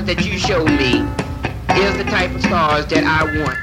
stars that you show me is the type of stars that I want.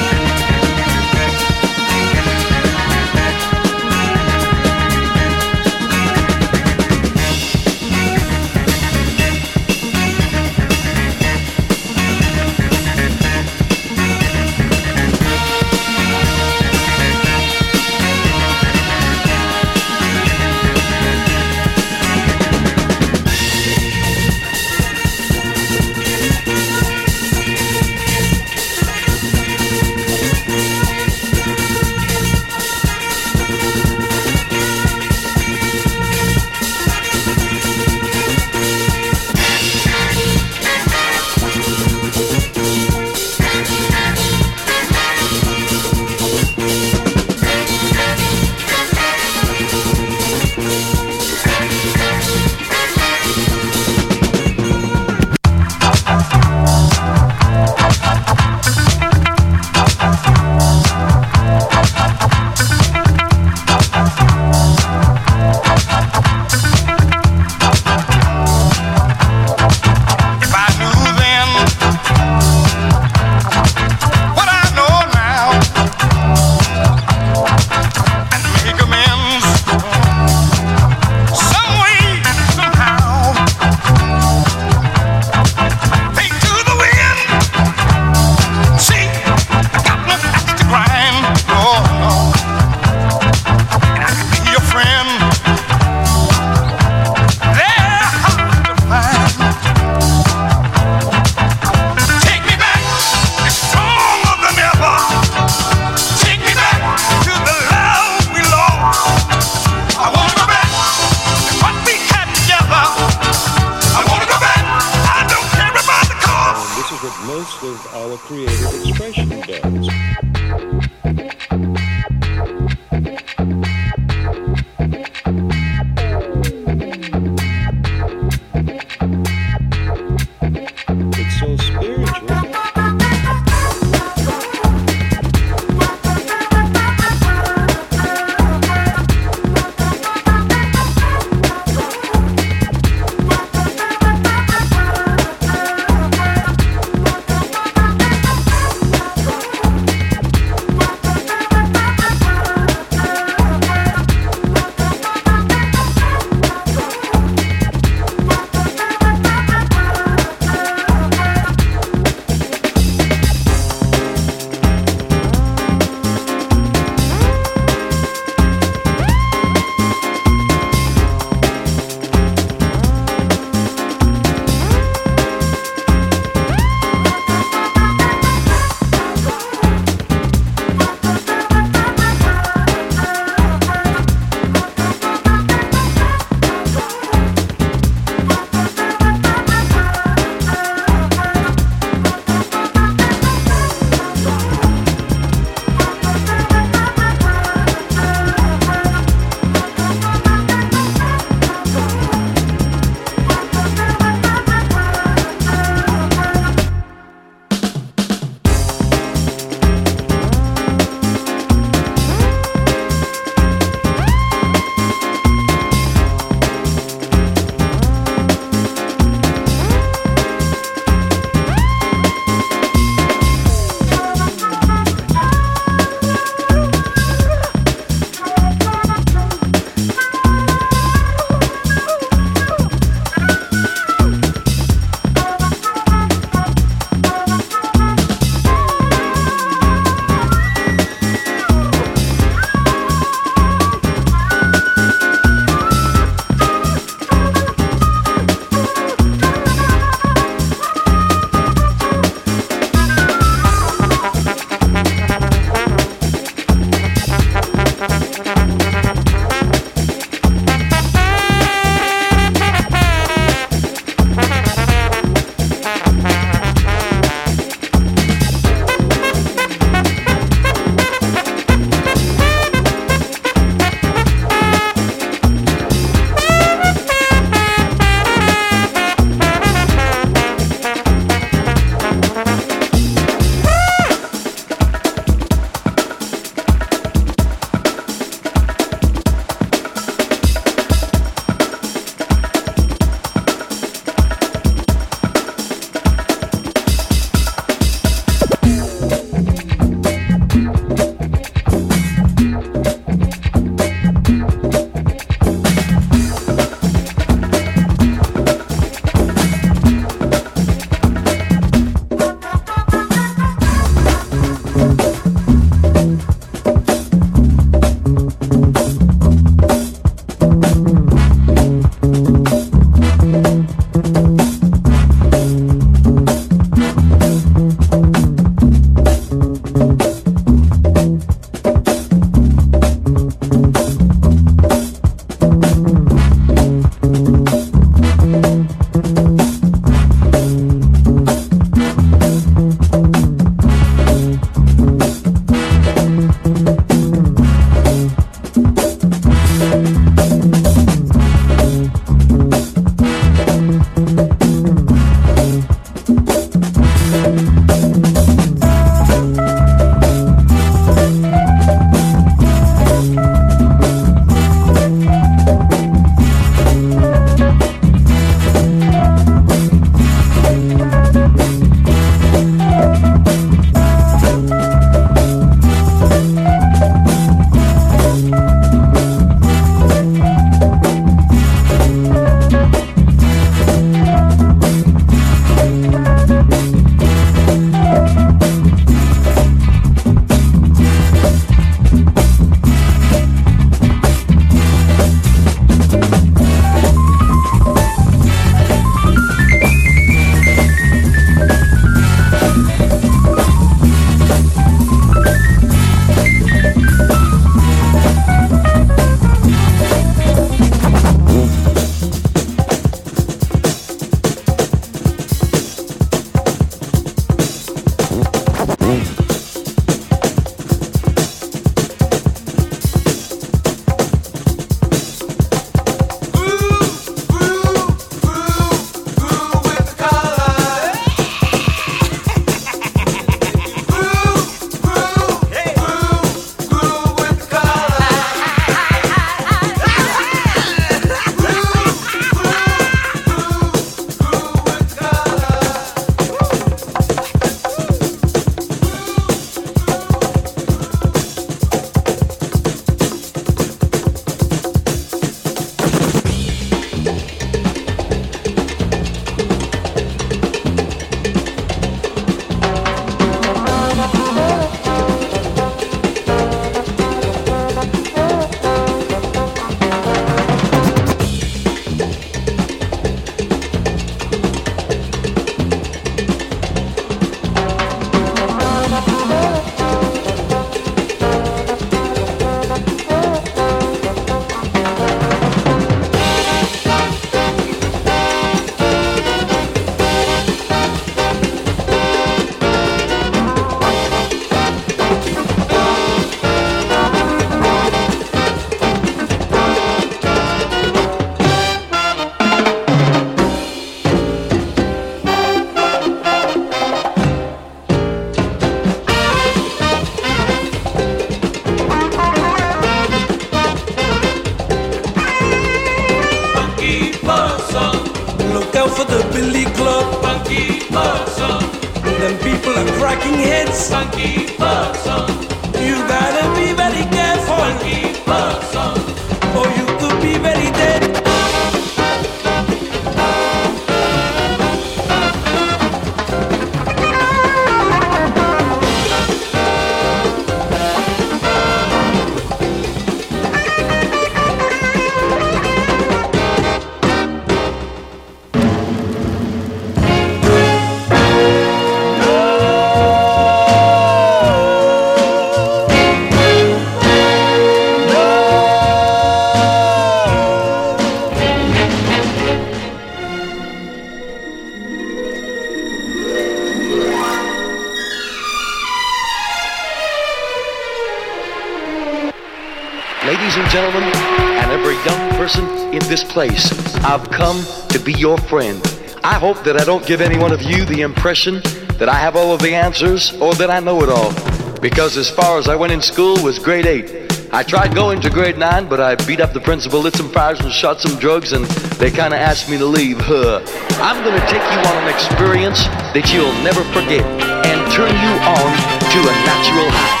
Place. I've come to be your friend. I hope that I don't give any one of you the impression that I have all of the answers or that I know it all. Because as far as I went in school was grade 8. I tried going to grade 9, but I beat up the principal, lit some fires and shot some drugs, and they kind of asked me to leave. Huh. I'm going to take you on an experience that you'll never forget and turn you on to a natural high.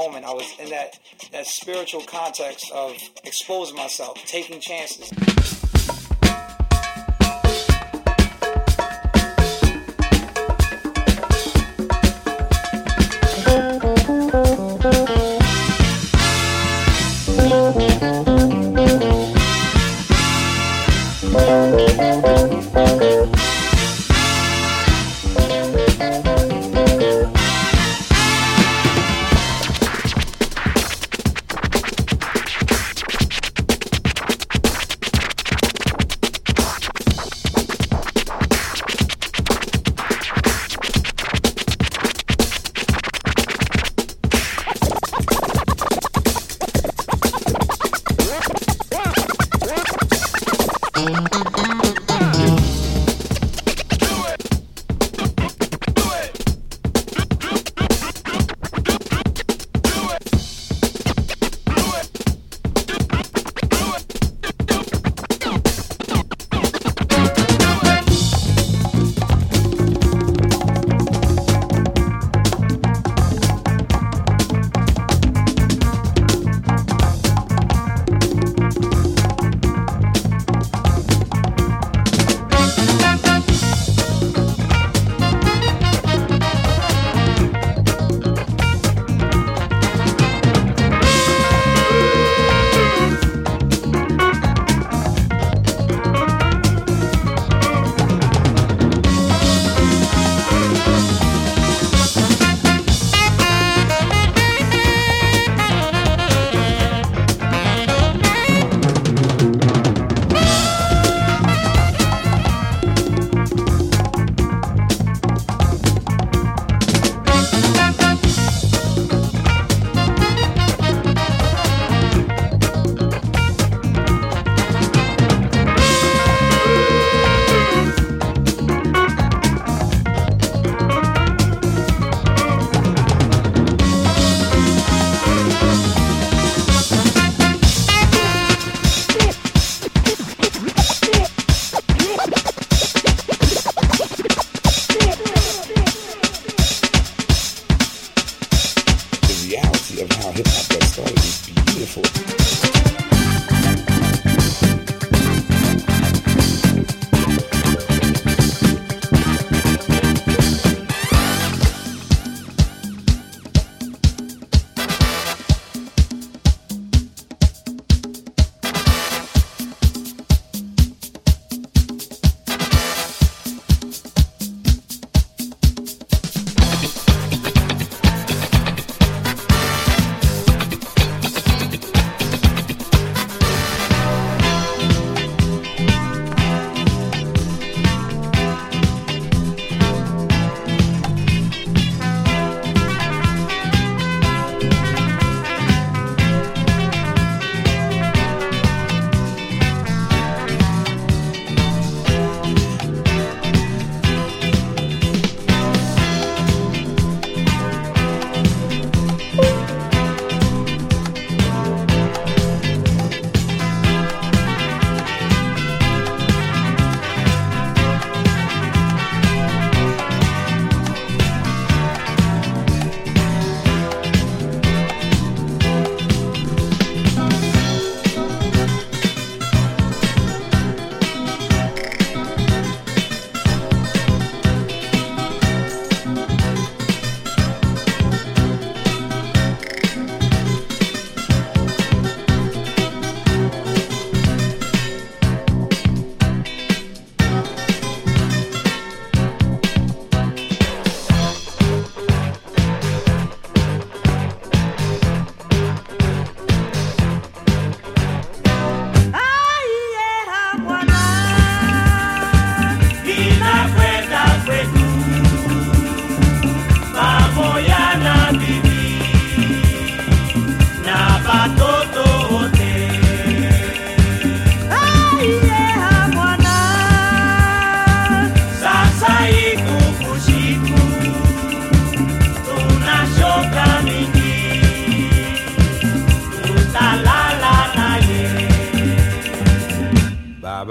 Moment. I was in that that spiritual context of exposing myself, taking chances.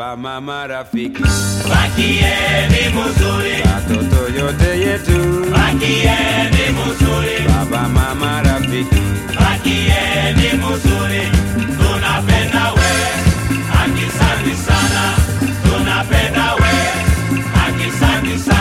Baba, mama, rafiki, bakieni muzuri, watoto yote yetu, bakieni muzuri, baba, mama, rafiki, bakieni muzuri, tunapenda we, akisanti sana, tunapenda we, akisanti sana.